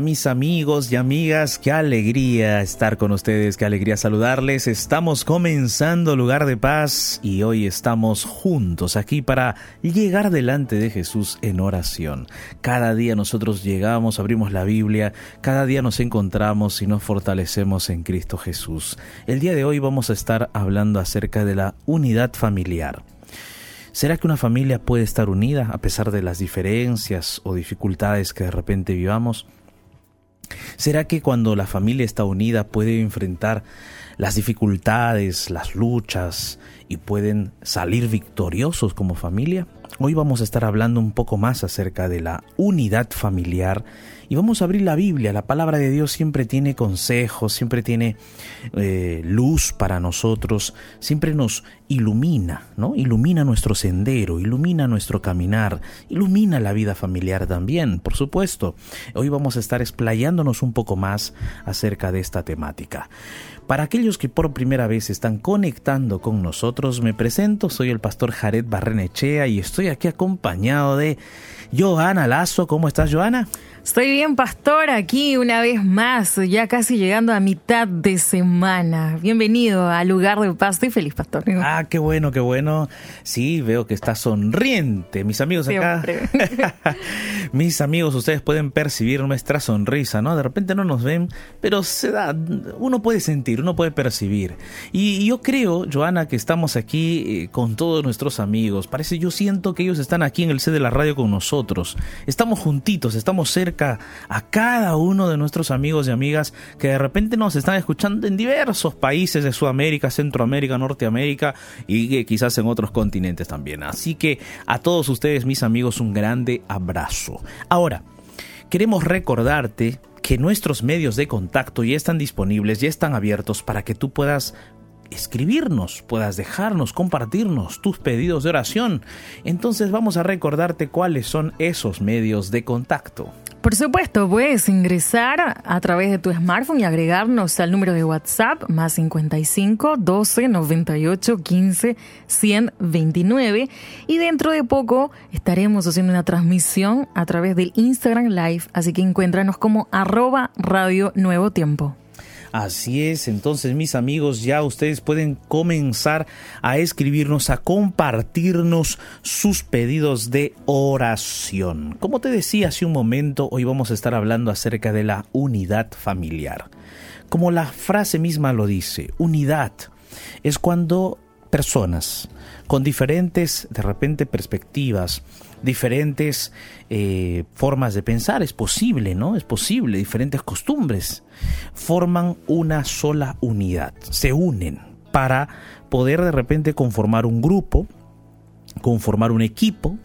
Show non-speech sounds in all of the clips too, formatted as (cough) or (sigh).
Mis amigos y amigas, qué alegría estar con ustedes, qué alegría saludarles. Estamos comenzando Lugar de Paz y hoy estamos juntos aquí para llegar delante de Jesús en oración. Cada día nosotros llegamos, abrimos la Biblia, cada día nos encontramos y nos fortalecemos en Cristo Jesús. El día de hoy vamos a estar hablando acerca de la unidad familiar. ¿Será que una familia puede estar unida a pesar de las diferencias o dificultades que de repente vivamos? ¿Será que cuando la familia está unida puede enfrentar las dificultades, las luchas y pueden salir victoriosos como familia? Hoy vamos a estar hablando un poco más acerca de la unidad familiar y vamos a abrir la Biblia. La palabra de Dios siempre tiene consejos, siempre tiene eh, luz para nosotros, siempre nos ilumina, ¿no? Ilumina nuestro sendero, ilumina nuestro caminar, ilumina la vida familiar también, por supuesto. Hoy vamos a estar explayándonos un poco más acerca de esta temática. Para aquellos que por primera vez están conectando con nosotros, me presento, soy el pastor Jared Barrenechea y estoy aquí acompañado de Joana Lazo. ¿Cómo estás, Joana? Estoy bien, pastor, aquí una vez más, ya casi llegando a mitad de semana. Bienvenido al lugar de paz. Estoy feliz, pastor. Ah, qué bueno, qué bueno. Sí, veo que está sonriente. Mis amigos acá. (laughs) Mis amigos, ustedes pueden percibir nuestra sonrisa, ¿no? De repente no nos ven, pero se da. Uno puede sentir, uno puede percibir. Y yo creo, Joana, que estamos aquí eh, con todos nuestros amigos. Parece, yo siento que ellos están aquí en el C de la radio con nosotros. Estamos juntitos, estamos cerca a cada uno de nuestros amigos y amigas que de repente nos están escuchando en diversos países de Sudamérica, Centroamérica, Norteamérica y quizás en otros continentes también. Así que a todos ustedes, mis amigos, un grande abrazo. Ahora, queremos recordarte que nuestros medios de contacto ya están disponibles, ya están abiertos para que tú puedas escribirnos, puedas dejarnos, compartirnos tus pedidos de oración. Entonces vamos a recordarte cuáles son esos medios de contacto. Por supuesto, puedes ingresar a través de tu smartphone y agregarnos al número de WhatsApp más 55 12 98 15 129 y dentro de poco estaremos haciendo una transmisión a través del Instagram Live, así que encuéntranos como arroba Radio Nuevo Tiempo. Así es, entonces mis amigos, ya ustedes pueden comenzar a escribirnos, a compartirnos sus pedidos de oración. Como te decía hace un momento, hoy vamos a estar hablando acerca de la unidad familiar. Como la frase misma lo dice, unidad es cuando personas con diferentes, de repente, perspectivas, diferentes eh, formas de pensar, es posible, ¿no? Es posible, diferentes costumbres, forman una sola unidad, se unen para poder de repente conformar un grupo, conformar un equipo,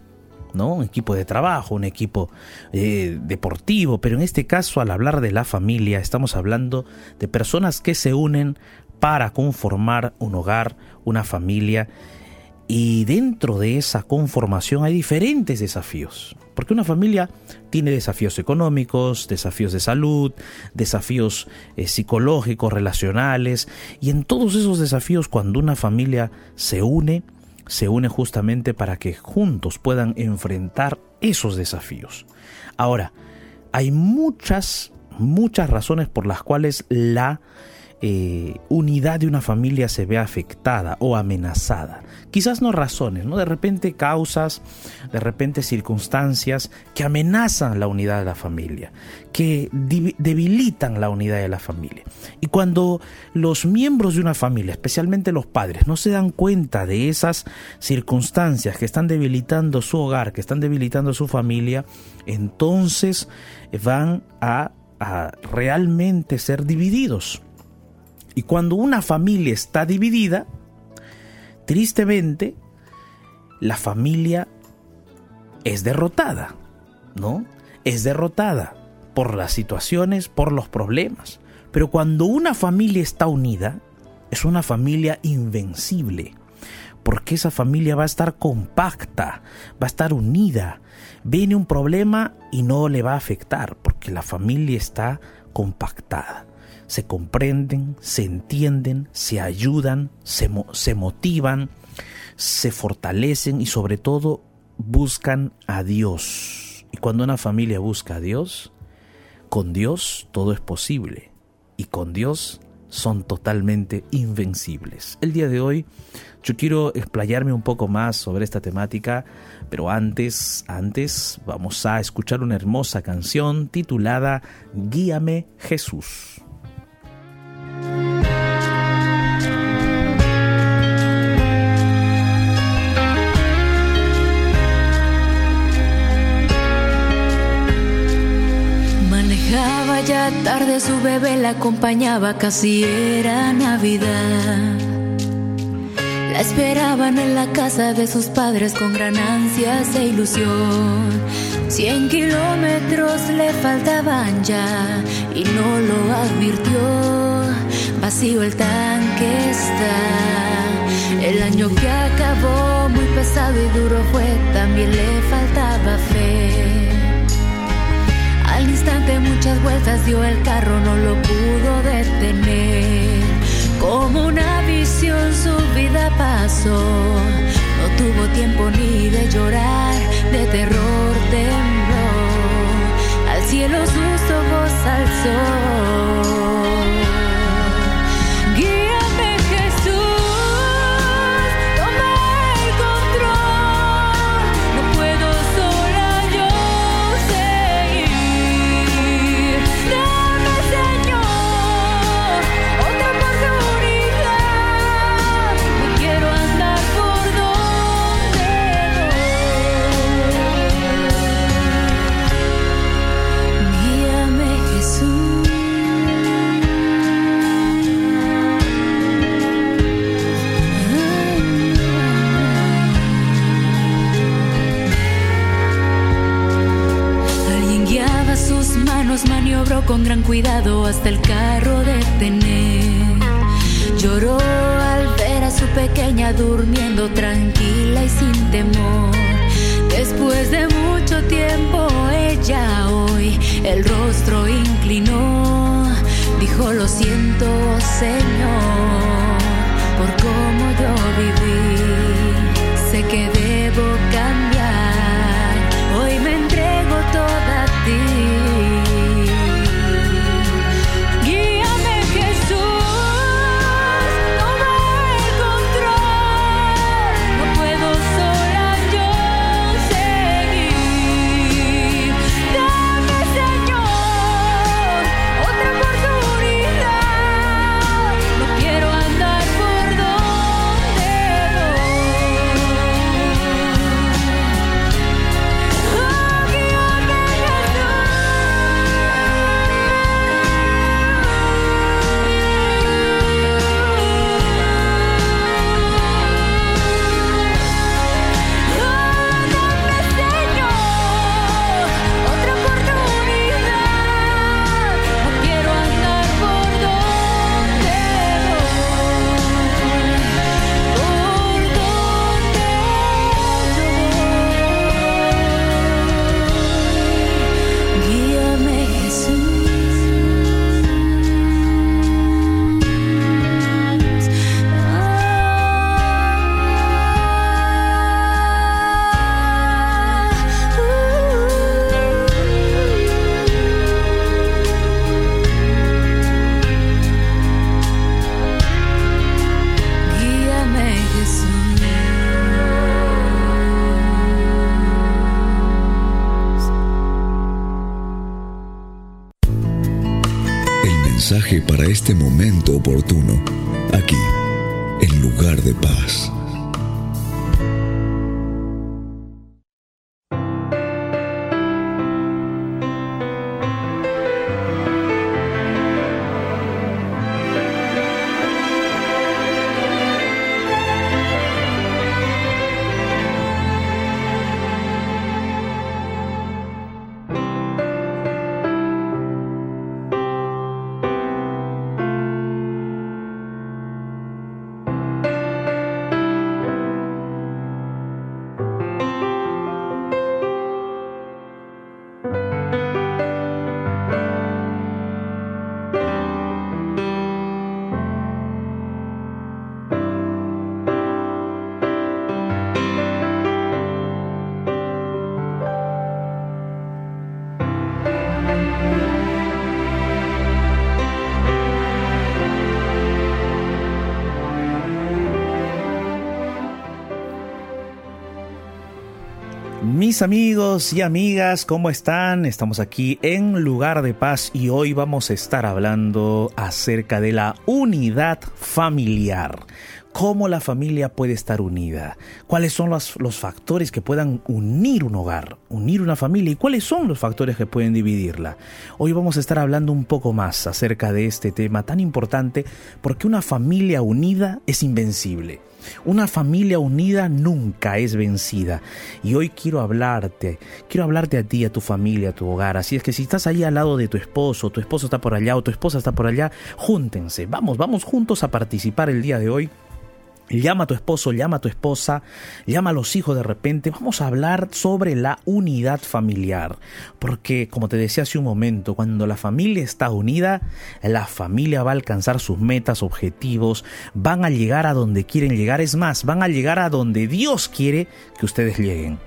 ¿no? Un equipo de trabajo, un equipo eh, deportivo, pero en este caso al hablar de la familia estamos hablando de personas que se unen para conformar un hogar, una familia y dentro de esa conformación hay diferentes desafíos, porque una familia tiene desafíos económicos, desafíos de salud, desafíos eh, psicológicos, relacionales, y en todos esos desafíos cuando una familia se une, se une justamente para que juntos puedan enfrentar esos desafíos. Ahora, hay muchas, muchas razones por las cuales la eh, unidad de una familia se ve afectada o amenazada. Quizás no razones, ¿no? De repente causas, de repente circunstancias que amenazan la unidad de la familia, que debilitan la unidad de la familia. Y cuando los miembros de una familia, especialmente los padres, no se dan cuenta de esas circunstancias que están debilitando su hogar, que están debilitando su familia, entonces van a realmente ser divididos y cuando una familia está dividida, tristemente, la familia es derrotada, ¿no? Es derrotada por las situaciones, por los problemas. Pero cuando una familia está unida, es una familia invencible, porque esa familia va a estar compacta, va a estar unida. Viene un problema y no le va a afectar, porque la familia está compactada. Se comprenden, se entienden, se ayudan, se, se motivan, se fortalecen y sobre todo buscan a Dios. Y cuando una familia busca a Dios, con Dios todo es posible y con Dios son totalmente invencibles. El día de hoy yo quiero explayarme un poco más sobre esta temática, pero antes, antes vamos a escuchar una hermosa canción titulada Guíame Jesús. Tarde su bebé la acompañaba, casi era Navidad. La esperaban en la casa de sus padres con gran ansias e ilusión. Cien kilómetros le faltaban ya y no lo advirtió. Vacío el tanque está. El año que acabó muy pesado y duro fue, también le faltaba fe. Instante muchas vueltas dio el carro, no lo pudo detener. Como una visión su vida pasó, no tuvo tiempo ni de llorar, de terror tembló. Al cielo sus ojos alzó. Este momento oportuno, aquí, en lugar de paz. Mis amigos y amigas, ¿cómo están? Estamos aquí en Lugar de Paz y hoy vamos a estar hablando acerca de la unidad familiar. ¿Cómo la familia puede estar unida? ¿Cuáles son los, los, factores que puedan unir un hogar, unir una familia? ¿Y cuáles son los factores que pueden dividirla? Hoy vamos a estar hablando un poco más acerca de este tema tan importante porque una familia unida es invencible. Una familia unida nunca es vencida. Y hoy quiero hablarte, quiero hablarte a ti, a tu familia, a tu hogar. Así es que si estás ahí al lado de tu esposo, tu esposo está por allá o tu esposa está por allá, júntense. Vamos, vamos juntos a participar el día de hoy Llama a tu esposo, llama a tu esposa, llama a los hijos de repente. Vamos a hablar sobre la unidad familiar. Porque, como te decía hace un momento, cuando la familia está unida, la familia va a alcanzar sus metas, objetivos, van a llegar a donde quieren llegar. Es más, van a llegar a donde Dios quiere que ustedes lleguen.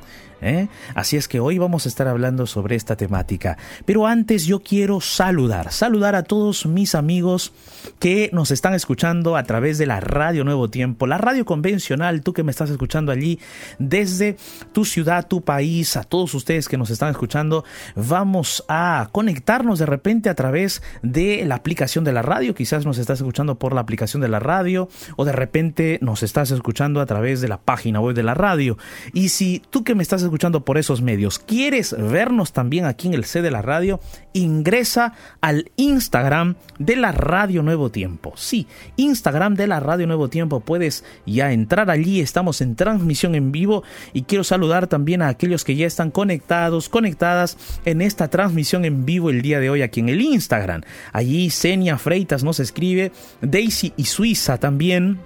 ¿Eh? Así es que hoy vamos a estar hablando sobre esta temática. Pero antes yo quiero saludar, saludar a todos mis amigos que nos están escuchando a través de la radio Nuevo Tiempo, la radio convencional, tú que me estás escuchando allí desde tu ciudad, tu país, a todos ustedes que nos están escuchando, vamos a conectarnos de repente a través de la aplicación de la radio, quizás nos estás escuchando por la aplicación de la radio o de repente nos estás escuchando a través de la página web de la radio. Y si tú que me estás escuchando por esos medios, quieres vernos también aquí en el C de la radio, ingresa al Instagram de la Radio Nuevo Tiempo. Sí, Instagram de la Radio Nuevo Tiempo, puedes ya entrar allí, estamos en transmisión en vivo y quiero saludar también a aquellos que ya están conectados, conectadas en esta transmisión en vivo el día de hoy aquí en el Instagram. Allí Senia Freitas nos escribe, Daisy y Suiza también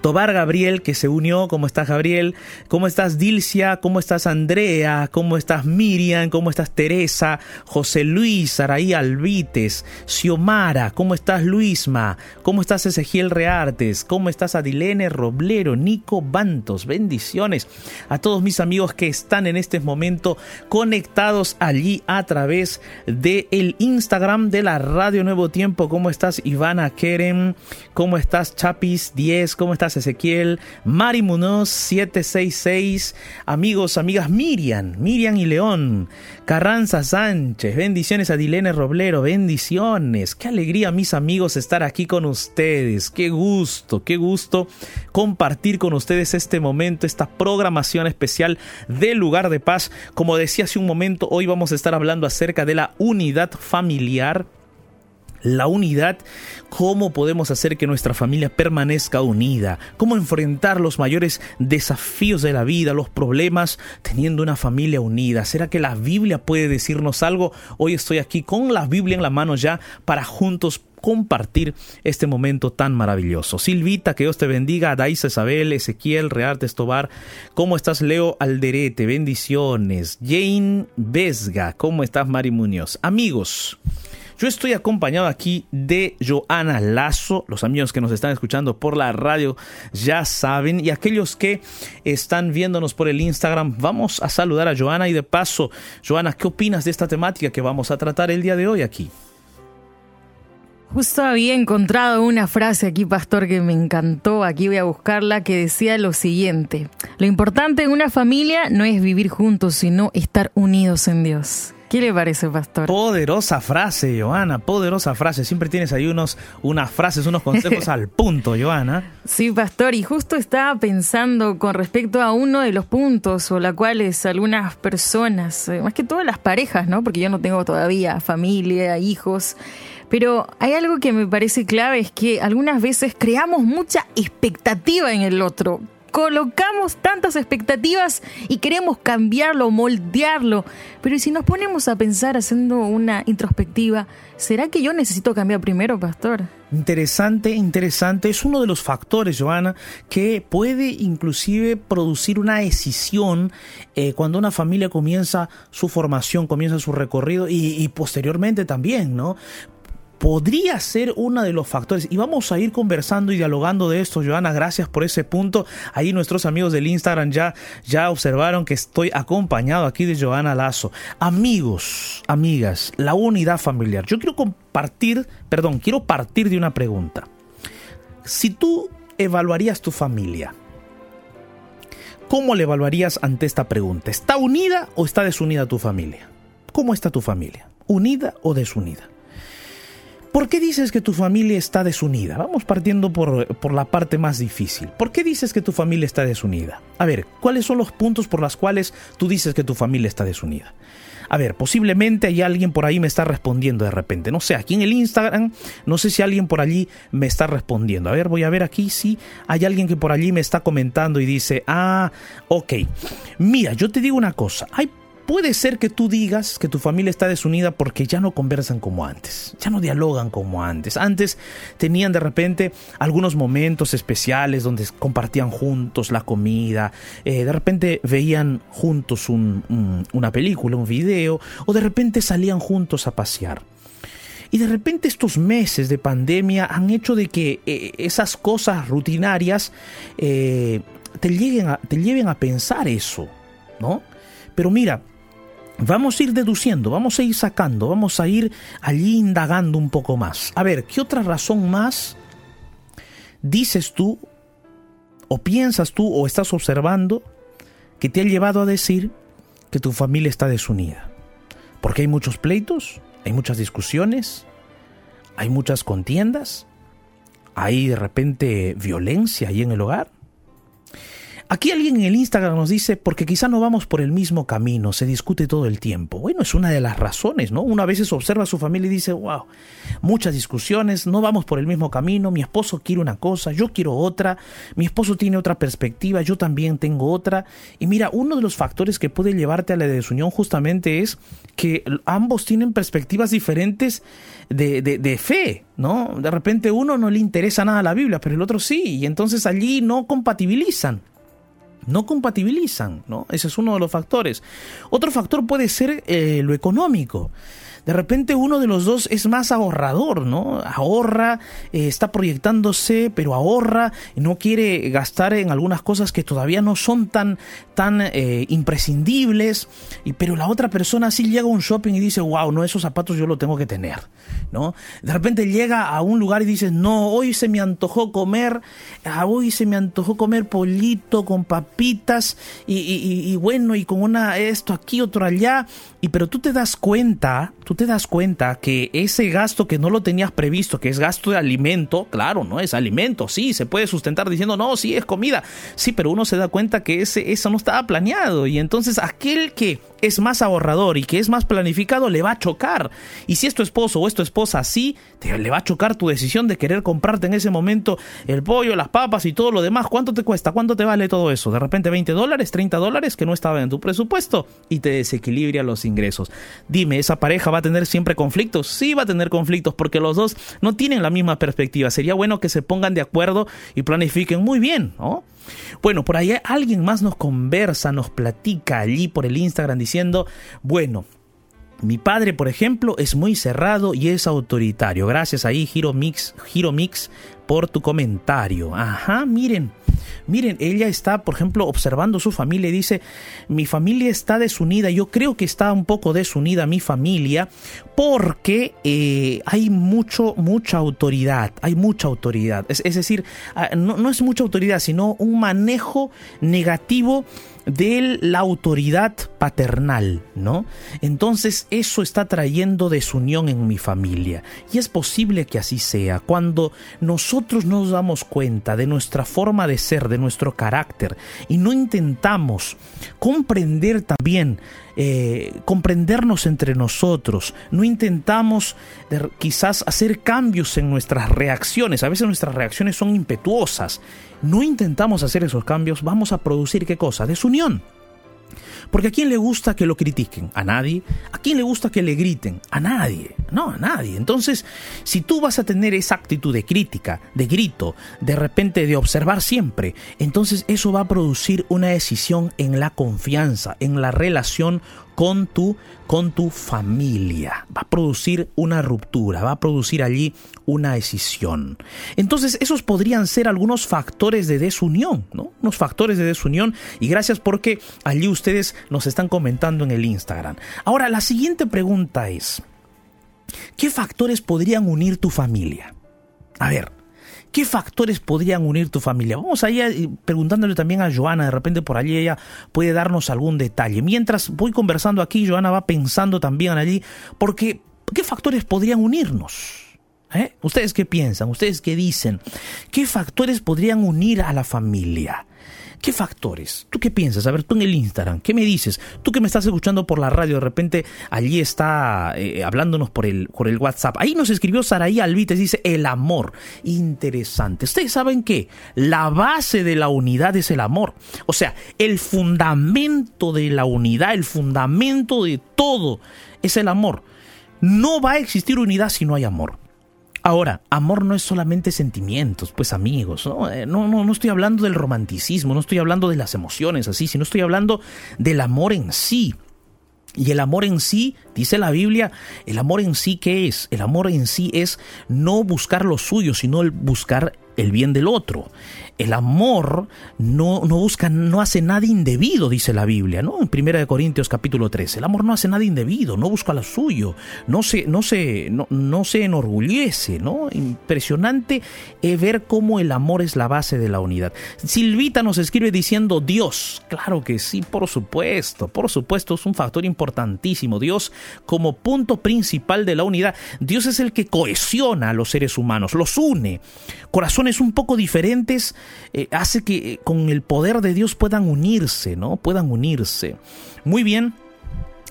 Tobar Gabriel, que se unió. ¿Cómo estás, Gabriel? ¿Cómo estás, Dilcia? ¿Cómo estás, Andrea? ¿Cómo estás, Miriam? ¿Cómo estás, Teresa? José Luis, Araí Albites, Xiomara. ¿Cómo estás, Luisma? ¿Cómo estás, Ezequiel Reartes? ¿Cómo estás, Adilene Roblero? Nico Bantos. Bendiciones a todos mis amigos que están en este momento conectados allí a través del el Instagram de la Radio Nuevo Tiempo. ¿Cómo estás, Ivana Kerem? ¿Cómo estás, Chapis 10? ¿Cómo estás, Ezequiel? Mari Munoz 766. Amigos, amigas Miriam, Miriam y León. Carranza Sánchez. Bendiciones a Dilene Roblero. Bendiciones. Qué alegría, mis amigos, estar aquí con ustedes. Qué gusto, qué gusto compartir con ustedes este momento, esta programación especial del lugar de paz. Como decía hace un momento, hoy vamos a estar hablando acerca de la unidad familiar la unidad, cómo podemos hacer que nuestra familia permanezca unida, cómo enfrentar los mayores desafíos de la vida, los problemas, teniendo una familia unida. ¿Será que la Biblia puede decirnos algo? Hoy estoy aquí con la Biblia en la mano ya para juntos compartir este momento tan maravilloso. Silvita, que Dios te bendiga. Daisa Isabel, Ezequiel, Rearte Estobar. ¿Cómo estás, Leo Alderete? Bendiciones. Jane Vesga. ¿Cómo estás, Mari Muñoz? Amigos. Yo estoy acompañado aquí de Joana Lazo, los amigos que nos están escuchando por la radio ya saben, y aquellos que están viéndonos por el Instagram, vamos a saludar a Joana. Y de paso, Joana, ¿qué opinas de esta temática que vamos a tratar el día de hoy aquí? Justo había encontrado una frase aquí, pastor, que me encantó, aquí voy a buscarla, que decía lo siguiente, lo importante en una familia no es vivir juntos, sino estar unidos en Dios. ¿Qué le parece, pastor? Poderosa frase, Joana, poderosa frase. Siempre tienes ahí unos, unas frases, unos consejos (laughs) al punto, Joana. Sí, pastor, y justo estaba pensando con respecto a uno de los puntos o la cuales algunas personas, eh, más que todas las parejas, ¿no? Porque yo no tengo todavía familia, hijos, pero hay algo que me parece clave, es que algunas veces creamos mucha expectativa en el otro colocamos tantas expectativas y queremos cambiarlo, moldearlo. Pero si nos ponemos a pensar haciendo una introspectiva, ¿será que yo necesito cambiar primero, pastor? Interesante, interesante. Es uno de los factores, Joana, que puede inclusive producir una decisión eh, cuando una familia comienza su formación, comienza su recorrido y, y posteriormente también, ¿no? Podría ser uno de los factores. Y vamos a ir conversando y dialogando de esto, Joana. Gracias por ese punto. Ahí nuestros amigos del Instagram ya, ya observaron que estoy acompañado aquí de Joana Lazo. Amigos, amigas, la unidad familiar. Yo quiero compartir, perdón, quiero partir de una pregunta. Si tú evaluarías tu familia, ¿cómo le evaluarías ante esta pregunta? ¿Está unida o está desunida tu familia? ¿Cómo está tu familia? ¿Unida o desunida? ¿Por qué dices que tu familia está desunida? Vamos partiendo por, por, la parte más difícil. ¿Por qué dices que tu familia está desunida? A ver, ¿cuáles son los puntos por los cuales tú dices que tu familia está desunida? A ver, posiblemente hay alguien por ahí me está respondiendo de repente. No sé, aquí en el Instagram, no sé si alguien por allí me está respondiendo. A ver, voy a ver aquí si hay alguien que por allí me está comentando y dice, ah, ok. Mira, yo te digo una cosa. Hay Puede ser que tú digas que tu familia está desunida porque ya no conversan como antes, ya no dialogan como antes. Antes tenían de repente algunos momentos especiales donde compartían juntos la comida, eh, de repente veían juntos una película, un video, o de repente salían juntos a pasear. Y de repente estos meses de pandemia han hecho de que eh, esas cosas rutinarias eh, te, lleguen te lleven a pensar eso, ¿no? Pero mira, Vamos a ir deduciendo, vamos a ir sacando, vamos a ir allí indagando un poco más. A ver, ¿qué otra razón más dices tú, o piensas tú, o estás observando, que te ha llevado a decir que tu familia está desunida? Porque hay muchos pleitos, hay muchas discusiones, hay muchas contiendas, hay de repente violencia ahí en el hogar. Aquí alguien en el Instagram nos dice, porque quizá no vamos por el mismo camino, se discute todo el tiempo. Bueno, es una de las razones, ¿no? Una vez observa a su familia y dice, wow, muchas discusiones, no vamos por el mismo camino, mi esposo quiere una cosa, yo quiero otra, mi esposo tiene otra perspectiva, yo también tengo otra. Y mira, uno de los factores que puede llevarte a la desunión justamente es que ambos tienen perspectivas diferentes de, de, de fe, ¿no? De repente uno no le interesa nada la Biblia, pero el otro sí, y entonces allí no compatibilizan no compatibilizan, ¿no? Ese es uno de los factores. Otro factor puede ser eh, lo económico de repente uno de los dos es más ahorrador, ¿no? Ahorra, eh, está proyectándose, pero ahorra, no quiere gastar en algunas cosas que todavía no son tan, tan eh, imprescindibles, y, pero la otra persona sí llega a un shopping y dice, wow, no, esos zapatos yo lo tengo que tener, ¿no? De repente llega a un lugar y dice, no, hoy se me antojó comer, ah, hoy se me antojó comer pollito con papitas y, y bueno, y con una, esto aquí, otro allá, y pero tú te das cuenta, tú te das cuenta que ese gasto que no lo tenías previsto, que es gasto de alimento, claro, no es alimento, sí, se puede sustentar diciendo, no, sí, es comida, sí, pero uno se da cuenta que ese, eso no estaba planeado y entonces aquel que es más ahorrador y que es más planificado le va a chocar. Y si es tu esposo o es tu esposa así, te, le va a chocar tu decisión de querer comprarte en ese momento el pollo, las papas y todo lo demás. ¿Cuánto te cuesta? ¿Cuánto te vale todo eso? De repente 20 dólares, 30 dólares que no estaba en tu presupuesto y te desequilibra los ingresos. Dime, ¿esa pareja va a tener siempre conflictos? Sí va a tener conflictos porque los dos no tienen la misma perspectiva. Sería bueno que se pongan de acuerdo y planifiquen muy bien, ¿no? Bueno, por ahí alguien más nos conversa, nos platica allí por el Instagram diciendo, bueno, mi padre, por ejemplo, es muy cerrado y es autoritario. Gracias ahí, Hiro Mix, Hiro Mix, por tu comentario. Ajá, miren. Miren, ella está, por ejemplo, observando su familia y dice, mi familia está desunida, yo creo que está un poco desunida mi familia porque eh, hay mucho, mucha autoridad, hay mucha autoridad. Es, decir, ah, no, no es mucha autoridad, sino un manejo negativo de la autoridad paternal, ¿no? Entonces eso está trayendo desunión en mi familia. Y es posible que así sea. Cuando nosotros nos damos cuenta de nuestra forma de ser, de nuestro carácter, y no intentamos comprender también eh, comprendernos entre nosotros, no intentamos quizás hacer cambios en nuestras reacciones, a veces nuestras reacciones son impetuosas, no intentamos hacer esos cambios, vamos a producir qué cosa? Desunión. Porque a quién le gusta que lo critiquen? A nadie. ¿A quién le gusta que le griten? A nadie. No, a nadie. Entonces, si tú vas a tener esa actitud de crítica, de grito, de repente de observar siempre, entonces eso va a producir una decisión en la confianza, en la relación con tu, con tu familia. Va a producir una ruptura, va a producir allí una decisión. Entonces, esos podrían ser algunos factores de desunión, ¿no? Unos factores de desunión. Y gracias porque allí ustedes nos están comentando en el Instagram. Ahora, la siguiente pregunta es, ¿qué factores podrían unir tu familia? A ver, ¿Qué factores podrían unir tu familia? Vamos allá preguntándole también a Joana, de repente por allí ella puede darnos algún detalle. Mientras voy conversando aquí, Joana va pensando también allí, porque ¿qué factores podrían unirnos? ¿Eh? ¿Ustedes qué piensan? ¿Ustedes qué dicen? ¿Qué factores podrían unir a la familia? ¿Qué factores? ¿Tú qué piensas? A ver, tú en el Instagram, ¿qué me dices? Tú que me estás escuchando por la radio, de repente allí está eh, hablándonos por el, por el WhatsApp. Ahí nos escribió Saraí Alvites, dice el amor. Interesante. Ustedes saben que la base de la unidad es el amor. O sea, el fundamento de la unidad, el fundamento de todo es el amor. No va a existir unidad si no hay amor. Ahora, amor no es solamente sentimientos, pues amigos, eh, ¿no? No, no, estoy hablando del romanticismo, no estoy hablando de las emociones así, sino estoy hablando del amor en sí. Y el amor en sí, dice la Biblia, el amor en sí, ¿qué es? El amor en sí es no buscar lo suyo, sino el buscar el bien del otro. El amor no, no, busca, no hace nada indebido, dice la Biblia, ¿no? En 1 Corintios capítulo 13. El amor no hace nada indebido, no busca lo suyo, no se, no se, no, no se enorgullece, ¿no? Impresionante eh, ver cómo el amor es la base de la unidad. Silvita nos escribe diciendo Dios. Claro que sí, por supuesto, por supuesto, es un factor importantísimo. Dios como punto principal de la unidad. Dios es el que cohesiona a los seres humanos, los une. Corazones un poco diferentes eh, hace que eh, con el poder de Dios puedan unirse, ¿no? Puedan unirse. Muy bien.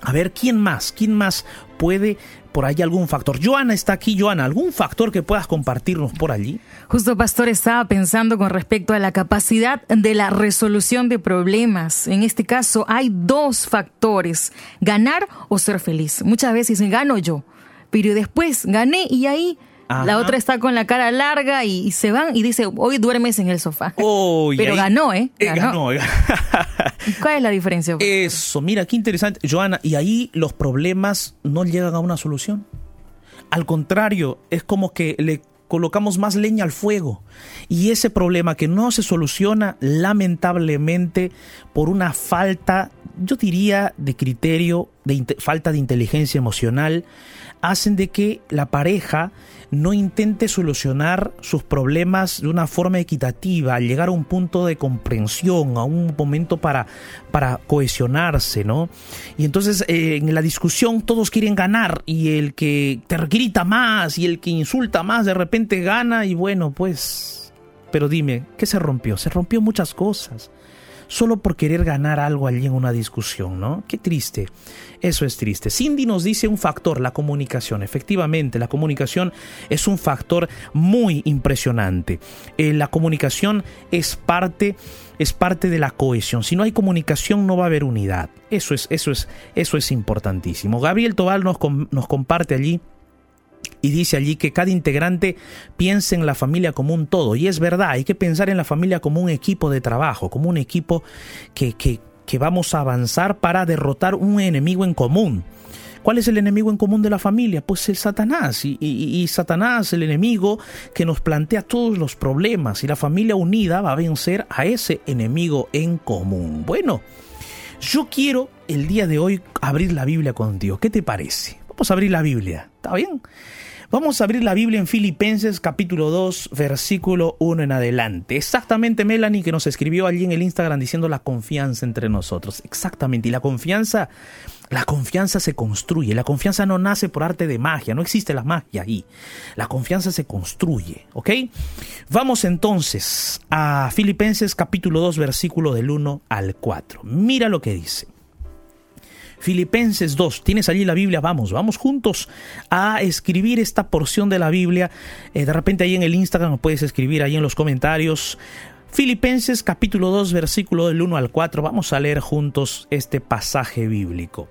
A ver, ¿quién más? ¿Quién más puede por ahí algún factor? Joana está aquí, Joana, ¿algún factor que puedas compartirnos por allí? Justo, Pastor, estaba pensando con respecto a la capacidad de la resolución de problemas. En este caso hay dos factores, ganar o ser feliz. Muchas veces gano yo, pero después gané y ahí la otra está con la cara larga y, se van y dice, hoy duermes en el sofá. Pero ganó, ¿eh? eh ganó. (laughs) ¿Cuál es la diferencia? Eso, mira, qué interesante. Joana, y ahí los problemas no llegan a una solución. Al contrario, es como que le colocamos más leña al fuego. Y ese problema que no se soluciona lamentablemente por una falta, yo diría, de criterio, de falta de inteligencia emocional, hacen de que la pareja no intente solucionar sus problemas de una forma equitativa, llegar a un punto de comprensión, a un momento para, para cohesionarse, ¿no? Y entonces eh, en la discusión todos quieren ganar y el que te grita más y el que insulta más de repente gana y bueno, pues... Pero dime, ¿qué se rompió? Se rompió muchas cosas solo por querer ganar algo allí en una discusión, ¿no? Qué triste. Eso es triste. Cindy nos dice un factor, la comunicación. Efectivamente, la comunicación es un factor muy impresionante. Eh, la comunicación es parte es parte de la cohesión. Si no hay comunicación no va a haber unidad. Eso es, eso es, eso es importantísimo. Gabriel Tobal nos, nos comparte allí y dice allí que cada integrante piense en la familia como un todo. Y es verdad, hay que pensar en la familia como un equipo de trabajo, como un equipo que, que, vamos a avanzar para derrotar un enemigo en común. ¿Cuál es el enemigo en común de la familia? Pues el Satanás. Y, y, Satanás, el enemigo que nos plantea todos los problemas. Y la familia unida va a vencer a ese enemigo en común. Bueno, yo quiero el día de hoy abrir la Biblia contigo. ¿Qué te parece? Vamos a abrir la Biblia. ¿Está bien? Vamos a abrir la Biblia en Filipenses capítulo 2, versículo 1 en adelante. Exactamente Melanie que nos escribió allí en el Instagram diciendo la confianza entre nosotros. Exactamente. Y la confianza, la confianza se construye. La confianza no nace por arte de magia. No existe la magia ahí. La confianza se construye. ¿Ok? Vamos entonces a Filipenses capítulo 2, versículo del 1 al 4. Mira lo que dice. Filipenses 2. ¿Tienes allí la Biblia? Vamos, vamos juntos a escribir esta porción de la Biblia. Eh, de repente ahí en el Instagram puedes escribir ahí en los comentarios. Filipenses capítulo 2 versículo del 1 al 4. Vamos a leer juntos este pasaje bíblico.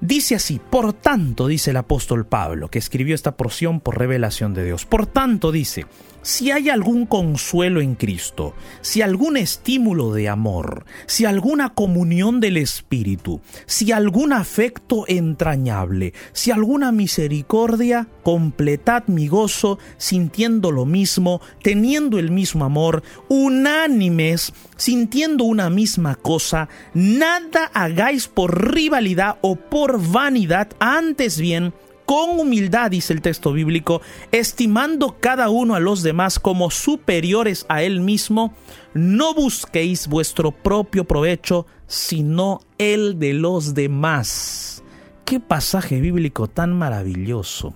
Dice así, por tanto, dice el apóstol Pablo, que escribió esta porción por revelación de Dios, por tanto dice, si hay algún consuelo en Cristo, si algún estímulo de amor, si alguna comunión del Espíritu, si algún afecto entrañable, si alguna misericordia, completad mi gozo sintiendo lo mismo, teniendo el mismo amor, unánimes, sintiendo una misma cosa, nada hagáis por rivalidad o por vanidad, antes bien, con humildad, dice el texto bíblico, estimando cada uno a los demás como superiores a él mismo, no busquéis vuestro propio provecho, sino el de los demás. Qué pasaje bíblico tan maravilloso.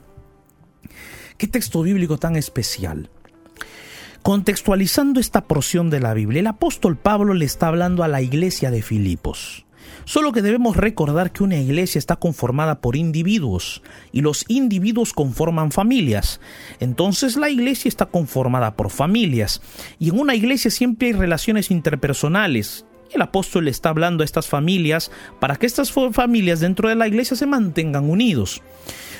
Qué texto bíblico tan especial. Contextualizando esta porción de la Biblia, el apóstol Pablo le está hablando a la iglesia de Filipos. Solo que debemos recordar que una iglesia está conformada por individuos y los individuos conforman familias. Entonces la iglesia está conformada por familias y en una iglesia siempre hay relaciones interpersonales. El apóstol está hablando a estas familias para que estas familias dentro de la iglesia se mantengan unidos.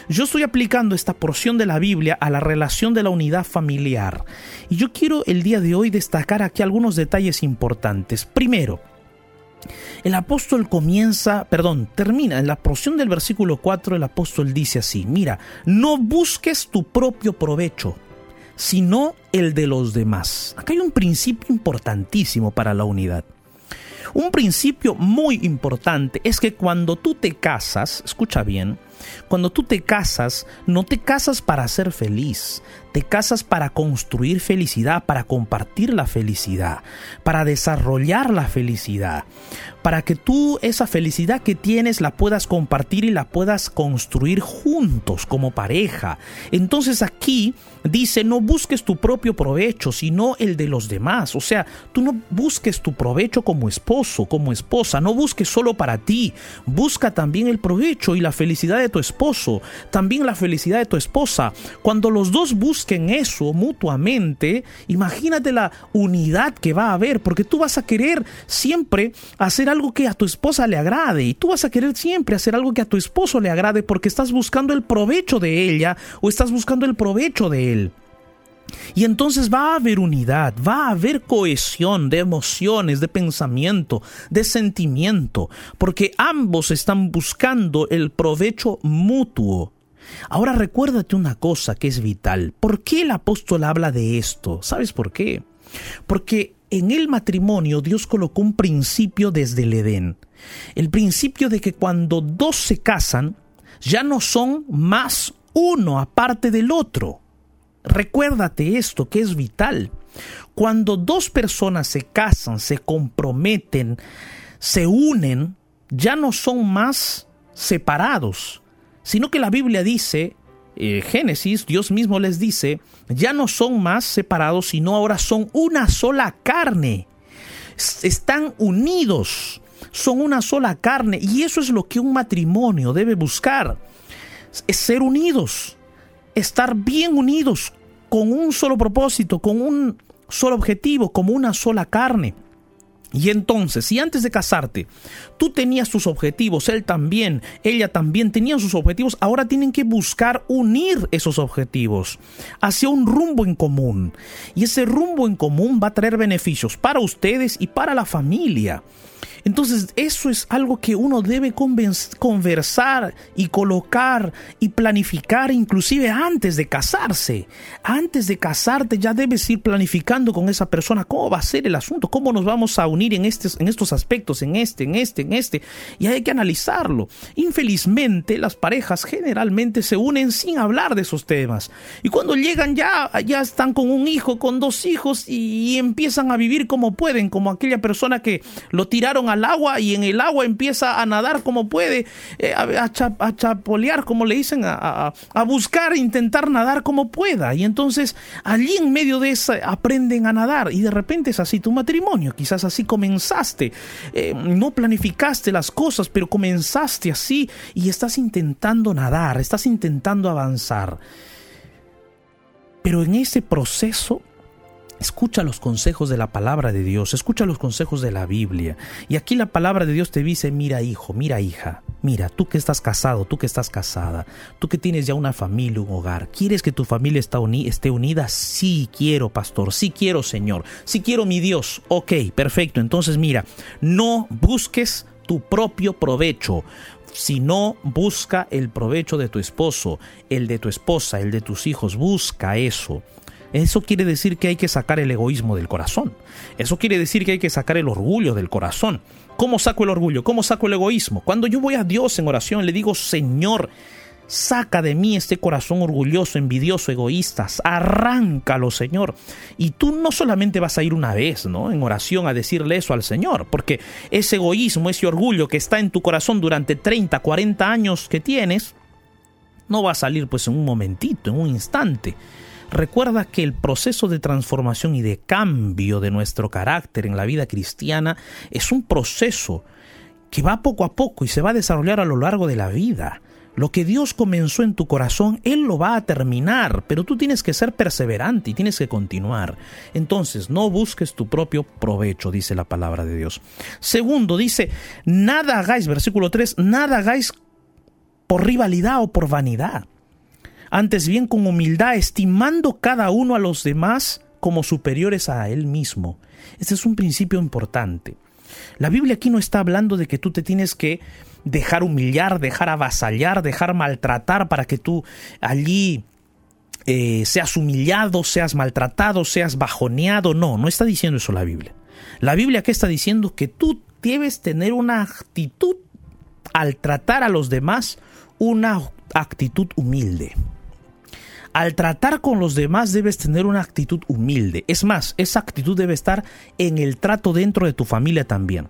Yo estoy aplicando esta porción de la Biblia a la relación de la unidad familiar. Y yo quiero el día de hoy destacar aquí algunos detalles importantes. Primero, el apóstol comienza, perdón, termina en la porción del versículo 4, el apóstol dice así, mira, no busques tu propio provecho, sino el de los demás. Acá hay un principio importantísimo para la unidad. Un principio muy importante es que cuando tú te casas, escucha bien, cuando tú te casas, no te casas para ser feliz, te casas para construir felicidad, para compartir la felicidad, para desarrollar la felicidad, para que tú esa felicidad que tienes la puedas compartir y la puedas construir juntos como pareja. Entonces aquí dice, no busques tu propio provecho, sino el de los demás. O sea, tú no busques tu provecho como esposo, como esposa, no busques solo para ti, busca también el provecho y la felicidad de tu esposo, también la felicidad de tu esposa. Cuando los dos busquen eso mutuamente, imagínate la unidad que va a haber, porque tú vas a querer siempre hacer algo que a tu esposa le agrade y tú vas a querer siempre hacer algo que a tu esposo le agrade porque estás buscando el provecho de ella o estás buscando el provecho de él. Y entonces va a haber unidad, va a haber cohesión de emociones, de pensamiento, de sentimiento, porque ambos están buscando el provecho mutuo. Ahora recuérdate una cosa que es vital. ¿Por qué el apóstol habla de esto? ¿Sabes por qué? Porque en el matrimonio Dios colocó un principio desde el Edén. El principio de que cuando dos se casan, ya no son más uno aparte del otro. Recuérdate esto que es vital. Cuando dos personas se casan, se comprometen, se unen, ya no son más separados, sino que la Biblia dice, eh, Génesis, Dios mismo les dice, ya no son más separados, sino ahora son una sola carne. Están unidos, son una sola carne. Y eso es lo que un matrimonio debe buscar, es ser unidos estar bien unidos con un solo propósito, con un solo objetivo, como una sola carne. Y entonces, si antes de casarte tú tenías tus objetivos, él también, ella también tenían sus objetivos, ahora tienen que buscar unir esos objetivos hacia un rumbo en común. Y ese rumbo en común va a traer beneficios para ustedes y para la familia. Entonces eso es algo que uno debe conversar y colocar y planificar inclusive antes de casarse. Antes de casarte ya debes ir planificando con esa persona cómo va a ser el asunto, cómo nos vamos a unir en, estos, en estos aspectos, en este, en este, en este. Y hay que analizarlo. Infelizmente las parejas generalmente se unen sin hablar de esos temas. Y cuando llegan ya, ya están con un hijo, con dos hijos y empiezan a vivir como pueden, como aquella persona que lo tiraron al agua y en el agua empieza a nadar como puede, eh, a, chapolear, como le dicen, a, buscar, intentar nadar como pueda. Y entonces allí en medio de eso aprenden a nadar y de repente es así tu matrimonio. Quizás así comenzaste, eh, no planificaste las cosas, pero comenzaste así y estás intentando nadar, estás intentando avanzar. Pero en ese proceso Escucha los consejos de la palabra de Dios, escucha los consejos de la Biblia. Y aquí la palabra de Dios te dice, mira hijo, mira hija, mira, tú que estás casado, tú que estás casada, tú que tienes ya una familia, un hogar, ¿quieres que tu familia esté unida? Sí quiero, pastor, sí quiero, Señor, sí quiero mi Dios. Ok, perfecto, entonces mira, no busques tu propio provecho, sino busca el provecho de tu esposo, el de tu esposa, el de tus hijos, busca eso. Eso quiere decir que hay que sacar el egoísmo del corazón. Eso quiere decir que hay que sacar el orgullo del corazón. ¿Cómo saco el orgullo? ¿Cómo saco el egoísmo? Cuando yo voy a Dios en oración, le digo, Señor, Saca de mí este corazón orgulloso, envidioso, egoísta. Arráncalo, Señor. Y tú no solamente vas a ir una vez, ¿no? En oración a decirle eso al Señor, porque ese egoísmo, ese orgullo que está en tu corazón durante 30, 40 años que tienes, no va a salir pues en un momentito, en un instante. Recuerda que el proceso de transformación y de cambio de nuestro carácter en la vida cristiana es un proceso que va poco a poco y se va a desarrollar a lo largo de la vida. Lo que Dios comenzó en tu corazón, Él lo va a terminar, pero tú tienes que ser perseverante y tienes que continuar. Entonces, no busques tu propio provecho, dice la palabra de Dios. Segundo, dice, nada hagáis, versículo 3, nada hagáis por rivalidad o por vanidad. Antes bien con humildad, estimando cada uno a los demás como superiores a él mismo. Este es un principio importante. La Biblia aquí no está hablando de que tú te tienes que dejar humillar, dejar avasallar, dejar maltratar para que tú allí eh, seas humillado, seas maltratado, seas bajoneado. No, no está diciendo eso la Biblia. La Biblia aquí está diciendo que tú debes tener una actitud al tratar a los demás, una actitud humilde. Al tratar con los demás debes tener una actitud humilde. Es más, esa actitud debe estar en el trato dentro de tu familia también.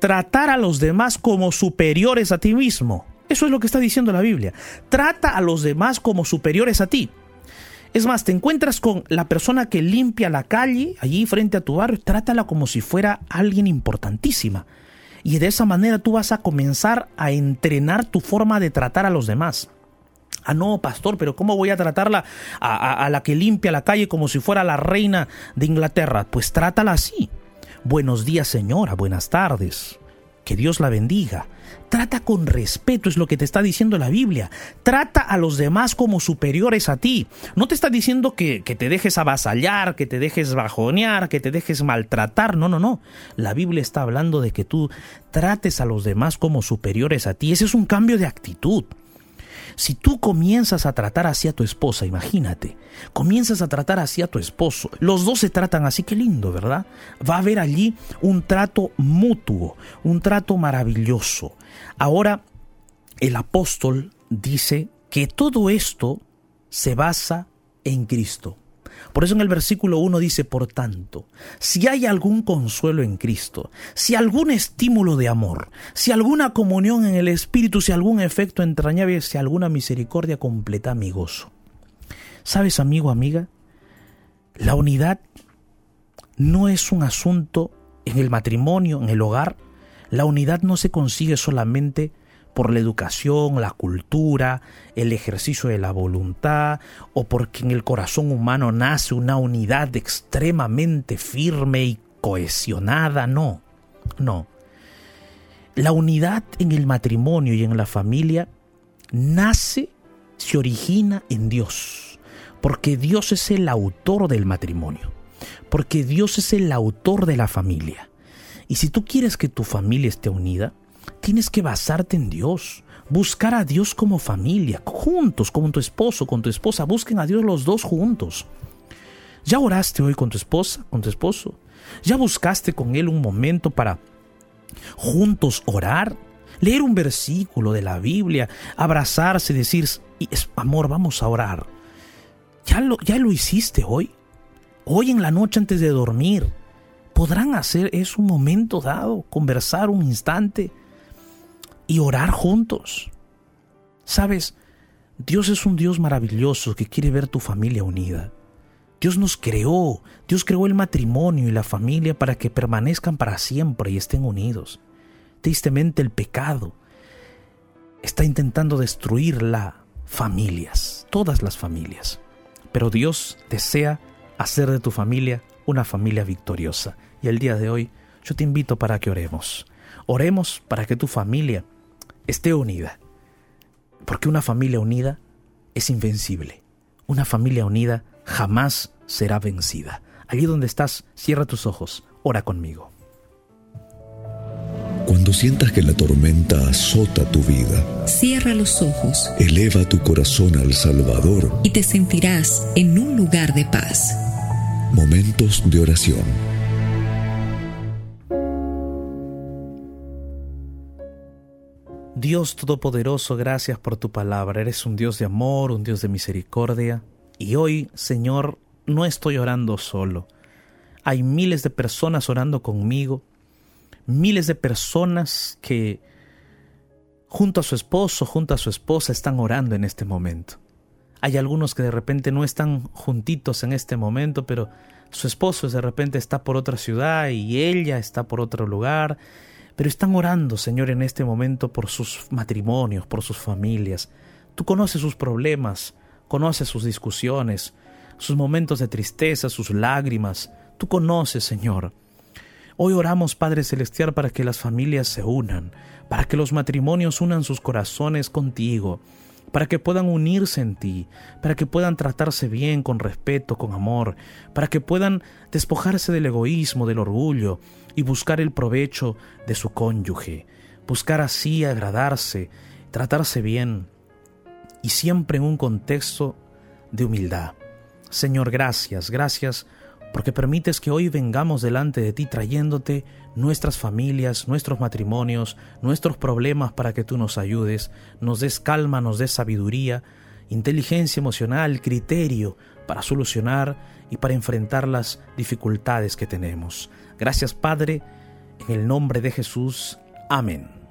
Tratar a los demás como superiores a ti mismo. Eso es lo que está diciendo la Biblia. Trata a los demás como superiores a ti. Es más, te encuentras con la persona que limpia la calle allí frente a tu barrio, trátala como si fuera alguien importantísima. Y de esa manera tú vas a comenzar a entrenar tu forma de tratar a los demás. Ah, no, pastor, pero ¿cómo voy a tratarla a, la que limpia la calle como si fuera la reina de Inglaterra? Pues trátala así. Buenos días, señora, buenas tardes. Que Dios la bendiga. Trata con respeto, es lo que te está diciendo la Biblia. Trata a los demás como superiores a ti. No te está diciendo que, que, te dejes avasallar, que te dejes bajonear, que te dejes maltratar. No, no, no. La Biblia está hablando de que tú trates a los demás como superiores a ti. Ese es un cambio de actitud. Si tú comienzas a tratar así a tu esposa, imagínate, comienzas a tratar así a tu esposo, los dos se tratan así, qué lindo, ¿verdad? Va a haber allí un trato mutuo, un trato maravilloso. Ahora, el apóstol dice que todo esto se basa en Cristo. Por eso en el versículo 1 dice, por tanto, si hay algún consuelo en Cristo, si algún estímulo de amor, si alguna comunión en el Espíritu, si algún efecto entrañable, si alguna misericordia completa mi gozo. ¿Sabes, amigo, amiga? La unidad no es un asunto en el matrimonio, en el hogar. La unidad no se consigue solamente por la educación, la cultura, el ejercicio de la voluntad, o porque en el corazón humano nace una unidad extremadamente firme y cohesionada, no, no. La unidad en el matrimonio y en la familia nace, se origina en Dios, porque Dios es el autor del matrimonio, porque Dios es el autor de la familia. Y si tú quieres que tu familia esté unida, tienes que basarte en Dios. Buscar a Dios como familia, juntos, con tu esposo, con tu esposa. Busquen a Dios los dos juntos. ¿Ya oraste hoy con tu esposa, con tu esposo? ¿Ya buscaste con él un momento para juntos orar? Leer un versículo de la Biblia, abrazarse, decir, amor, vamos a orar. ¿Ya lo, ¿Ya lo hiciste hoy? Hoy en la noche antes de dormir. ¿Podrán hacer eso un momento dado? Conversar un instante y orar juntos. Sabes, Dios es un Dios maravilloso que quiere ver tu familia unida. Dios nos creó, Dios creó el matrimonio y la familia para que permanezcan para siempre y estén unidos. Tristemente el pecado está intentando destruir las familias, todas las familias. Pero Dios desea hacer de tu familia una familia victoriosa. Y el día de hoy yo te invito para que oremos. Oremos para que tu familia esté unida. Porque una familia unida es invencible. Una familia unida jamás será vencida. Allí donde estás, cierra tus ojos, ora conmigo. Cuando sientas que la tormenta azota tu vida, cierra los ojos, eleva tu corazón al Salvador y te sentirás en un lugar de paz. Momentos de oración. Dios Todopoderoso, gracias por tu palabra. Eres un Dios de amor, un Dios de misericordia. Y hoy, Señor, no estoy orando solo. Hay miles de personas orando conmigo, miles de personas que junto a su esposo, junto a su esposa, están orando en este momento. Hay algunos que de repente no están juntitos en este momento, pero su esposo de repente está por otra ciudad y ella está por otro lugar pero están orando, Señor, en este momento por sus matrimonios, por sus familias. Tú conoces sus problemas, conoces sus discusiones, sus momentos de tristeza, sus lágrimas. Tú conoces, Señor. Hoy oramos, Padre Celestial, para que las familias se unan, para que los matrimonios unan sus corazones contigo, para que puedan unirse en ti, para que puedan tratarse bien, con respeto, con amor, para que puedan despojarse del egoísmo, del orgullo y buscar el provecho de su cónyuge, buscar así agradarse, tratarse bien y siempre en un contexto de humildad. Señor, gracias, gracias porque permites que hoy vengamos delante de ti trayéndote nuestras familias, nuestros matrimonios, nuestros problemas para que tú nos ayudes, nos des calma, nos des sabiduría, inteligencia emocional, criterio para solucionar y para enfrentar las dificultades que tenemos. Gracias Padre, en el nombre de Jesús. Amén.